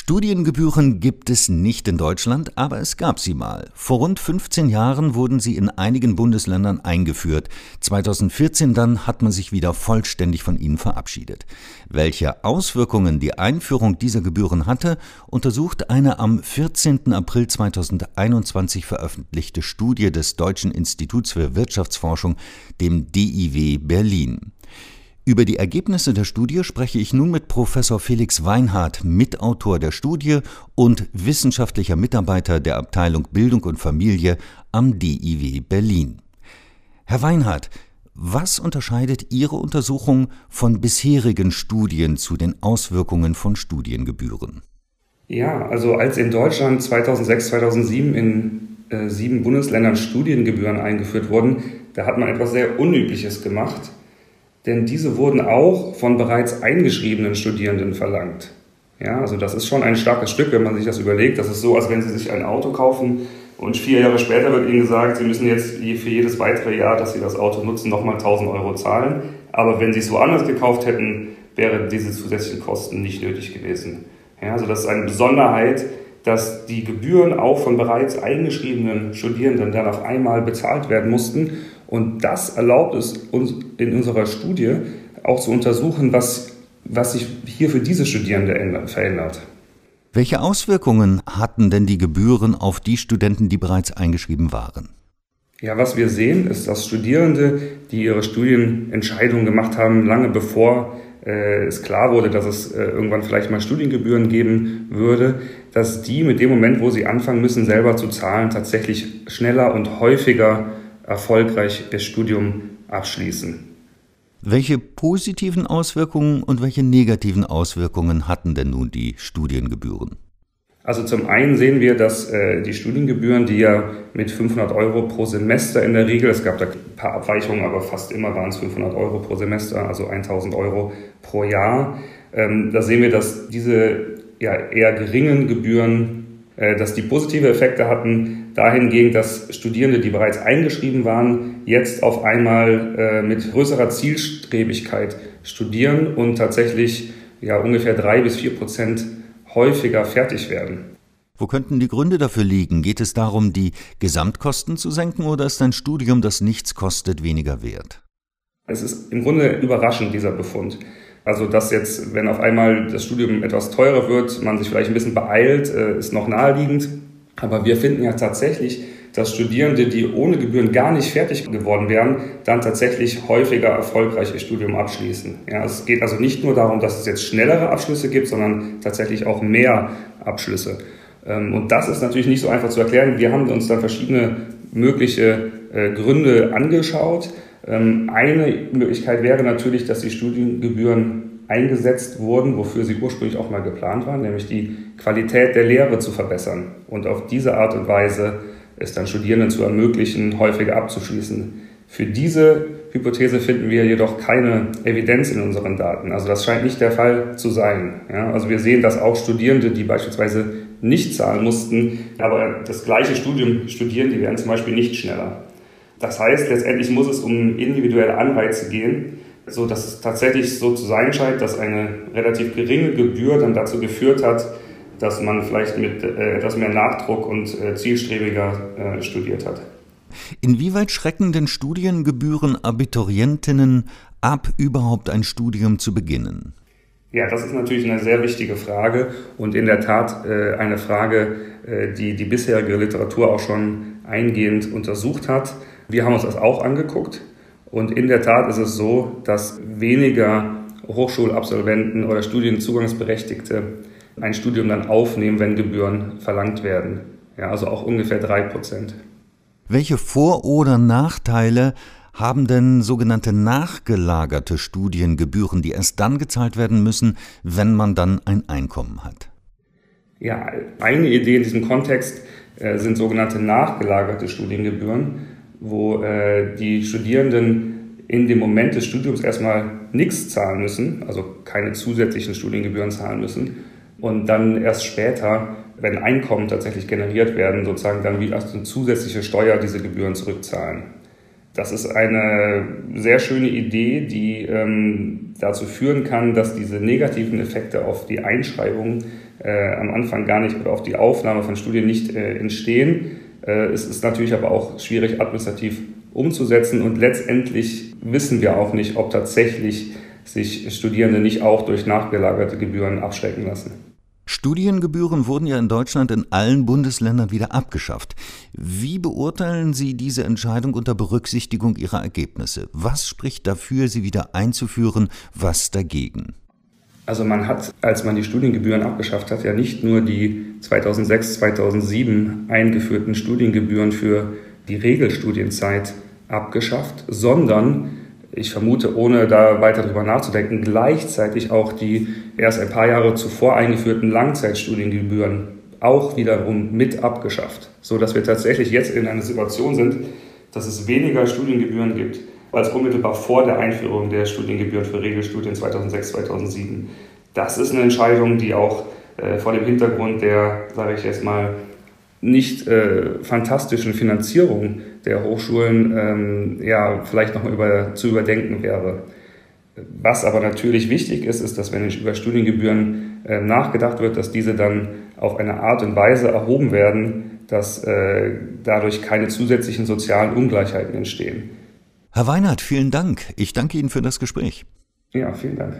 Studiengebühren gibt es nicht in Deutschland, aber es gab sie mal. Vor rund 15 Jahren wurden sie in einigen Bundesländern eingeführt. 2014 dann hat man sich wieder vollständig von ihnen verabschiedet. Welche Auswirkungen die Einführung dieser Gebühren hatte, untersucht eine am 14. April 2021 veröffentlichte Studie des Deutschen Instituts für Wirtschaftsforschung, dem DIW Berlin. Über die Ergebnisse der Studie spreche ich nun mit Professor Felix Weinhardt, Mitautor der Studie und wissenschaftlicher Mitarbeiter der Abteilung Bildung und Familie am DIW Berlin. Herr Weinhardt, was unterscheidet Ihre Untersuchung von bisherigen Studien zu den Auswirkungen von Studiengebühren? Ja, also als in Deutschland 2006, 2007 in äh, sieben Bundesländern Studiengebühren eingeführt wurden, da hat man etwas sehr Unübliches gemacht denn diese wurden auch von bereits eingeschriebenen Studierenden verlangt. Ja, also das ist schon ein starkes Stück, wenn man sich das überlegt. Das ist so, als wenn Sie sich ein Auto kaufen und vier Jahre später wird Ihnen gesagt, Sie müssen jetzt für jedes weitere Jahr, dass Sie das Auto nutzen, nochmal 1000 Euro zahlen. Aber wenn Sie es woanders gekauft hätten, wären diese zusätzlichen Kosten nicht nötig gewesen. Ja, also das ist eine Besonderheit, dass die Gebühren auch von bereits eingeschriebenen Studierenden dann auf einmal bezahlt werden mussten und das erlaubt es uns in unserer Studie auch zu untersuchen, was, was sich hier für diese Studierende verändert. Welche Auswirkungen hatten denn die Gebühren auf die Studenten, die bereits eingeschrieben waren? Ja, was wir sehen, ist, dass Studierende, die ihre Studienentscheidungen gemacht haben, lange bevor äh, es klar wurde, dass es äh, irgendwann vielleicht mal Studiengebühren geben würde, dass die mit dem Moment, wo sie anfangen müssen, selber zu zahlen, tatsächlich schneller und häufiger erfolgreich das Studium abschließen. Welche positiven Auswirkungen und welche negativen Auswirkungen hatten denn nun die Studiengebühren? Also zum einen sehen wir, dass äh, die Studiengebühren, die ja mit 500 Euro pro Semester in der Regel, es gab da ein paar Abweichungen, aber fast immer waren es 500 Euro pro Semester, also 1000 Euro pro Jahr. Ähm, da sehen wir, dass diese ja, eher geringen Gebühren, dass die positive Effekte hatten, dahingehend, dass Studierende, die bereits eingeschrieben waren, jetzt auf einmal äh, mit größerer Zielstrebigkeit studieren und tatsächlich ja, ungefähr drei bis vier Prozent häufiger fertig werden. Wo könnten die Gründe dafür liegen? Geht es darum, die Gesamtkosten zu senken oder ist ein Studium, das nichts kostet, weniger wert? Es ist im Grunde überraschend, dieser Befund. Also, dass jetzt, wenn auf einmal das Studium etwas teurer wird, man sich vielleicht ein bisschen beeilt, äh, ist noch naheliegend. Aber wir finden ja tatsächlich, dass Studierende, die ohne Gebühren gar nicht fertig geworden wären, dann tatsächlich häufiger erfolgreich ihr Studium abschließen. Ja, es geht also nicht nur darum, dass es jetzt schnellere Abschlüsse gibt, sondern tatsächlich auch mehr Abschlüsse. Ähm, und das ist natürlich nicht so einfach zu erklären. Wir haben uns dann verschiedene mögliche äh, Gründe angeschaut. Ähm, eine Möglichkeit wäre natürlich, dass die Studiengebühren eingesetzt wurden, wofür sie ursprünglich auch mal geplant waren, nämlich die Qualität der Lehre zu verbessern und auf diese Art und Weise es dann Studierenden zu ermöglichen, häufiger abzuschließen. Für diese Hypothese finden wir jedoch keine Evidenz in unseren Daten. Also das scheint nicht der Fall zu sein. Ja, also wir sehen, dass auch Studierende, die beispielsweise nicht zahlen mussten, aber das gleiche Studium studieren, die werden zum Beispiel nicht schneller. Das heißt, letztendlich muss es um individuelle Anreize gehen, so dass es tatsächlich so zu sein scheint, dass eine relativ geringe Gebühr dann dazu geführt hat, dass man vielleicht mit äh, etwas mehr Nachdruck und äh, zielstrebiger äh, studiert hat. Inwieweit schrecken denn Studiengebühren Abiturientinnen ab, überhaupt ein Studium zu beginnen? Ja, das ist natürlich eine sehr wichtige Frage und in der Tat äh, eine Frage, äh, die die bisherige Literatur auch schon eingehend untersucht hat. Wir haben uns das auch angeguckt und in der Tat ist es so, dass weniger Hochschulabsolventen oder Studienzugangsberechtigte ein Studium dann aufnehmen, wenn Gebühren verlangt werden. Ja, also auch ungefähr drei Prozent. Welche Vor- oder Nachteile haben denn sogenannte nachgelagerte Studiengebühren, die erst dann gezahlt werden müssen, wenn man dann ein Einkommen hat? Ja, eine Idee in diesem Kontext äh, sind sogenannte nachgelagerte Studiengebühren, wo äh, die Studierenden in dem Moment des Studiums erstmal nichts zahlen müssen, also keine zusätzlichen Studiengebühren zahlen müssen und dann erst später, wenn Einkommen tatsächlich generiert werden, sozusagen dann wie eine zusätzliche Steuer diese Gebühren zurückzahlen. Das ist eine sehr schöne Idee, die ähm, dazu führen kann, dass diese negativen Effekte auf die Einschreibung äh, am Anfang gar nicht oder auf die Aufnahme von Studien nicht äh, entstehen. Äh, es ist natürlich aber auch schwierig administrativ umzusetzen und letztendlich wissen wir auch nicht, ob tatsächlich sich Studierende nicht auch durch nachgelagerte Gebühren abschrecken lassen. Studiengebühren wurden ja in Deutschland in allen Bundesländern wieder abgeschafft. Wie beurteilen Sie diese Entscheidung unter Berücksichtigung Ihrer Ergebnisse? Was spricht dafür, sie wieder einzuführen, was dagegen? Also man hat, als man die Studiengebühren abgeschafft hat, ja nicht nur die 2006, 2007 eingeführten Studiengebühren für die Regelstudienzeit abgeschafft, sondern ich vermute, ohne da weiter drüber nachzudenken, gleichzeitig auch die erst ein paar Jahre zuvor eingeführten Langzeitstudiengebühren auch wiederum mit abgeschafft, so dass wir tatsächlich jetzt in einer Situation sind, dass es weniger Studiengebühren gibt als unmittelbar vor der Einführung der Studiengebühren für Regelstudien 2006, 2007. Das ist eine Entscheidung, die auch äh, vor dem Hintergrund der, sage ich jetzt mal, nicht äh, fantastischen Finanzierung der Hochschulen ähm, ja vielleicht nochmal über, zu überdenken wäre. Was aber natürlich wichtig ist, ist, dass wenn über Studiengebühren äh, nachgedacht wird, dass diese dann auf eine Art und Weise erhoben werden, dass äh, dadurch keine zusätzlichen sozialen Ungleichheiten entstehen. Herr Weinert, vielen Dank. Ich danke Ihnen für das Gespräch. Ja, vielen Dank.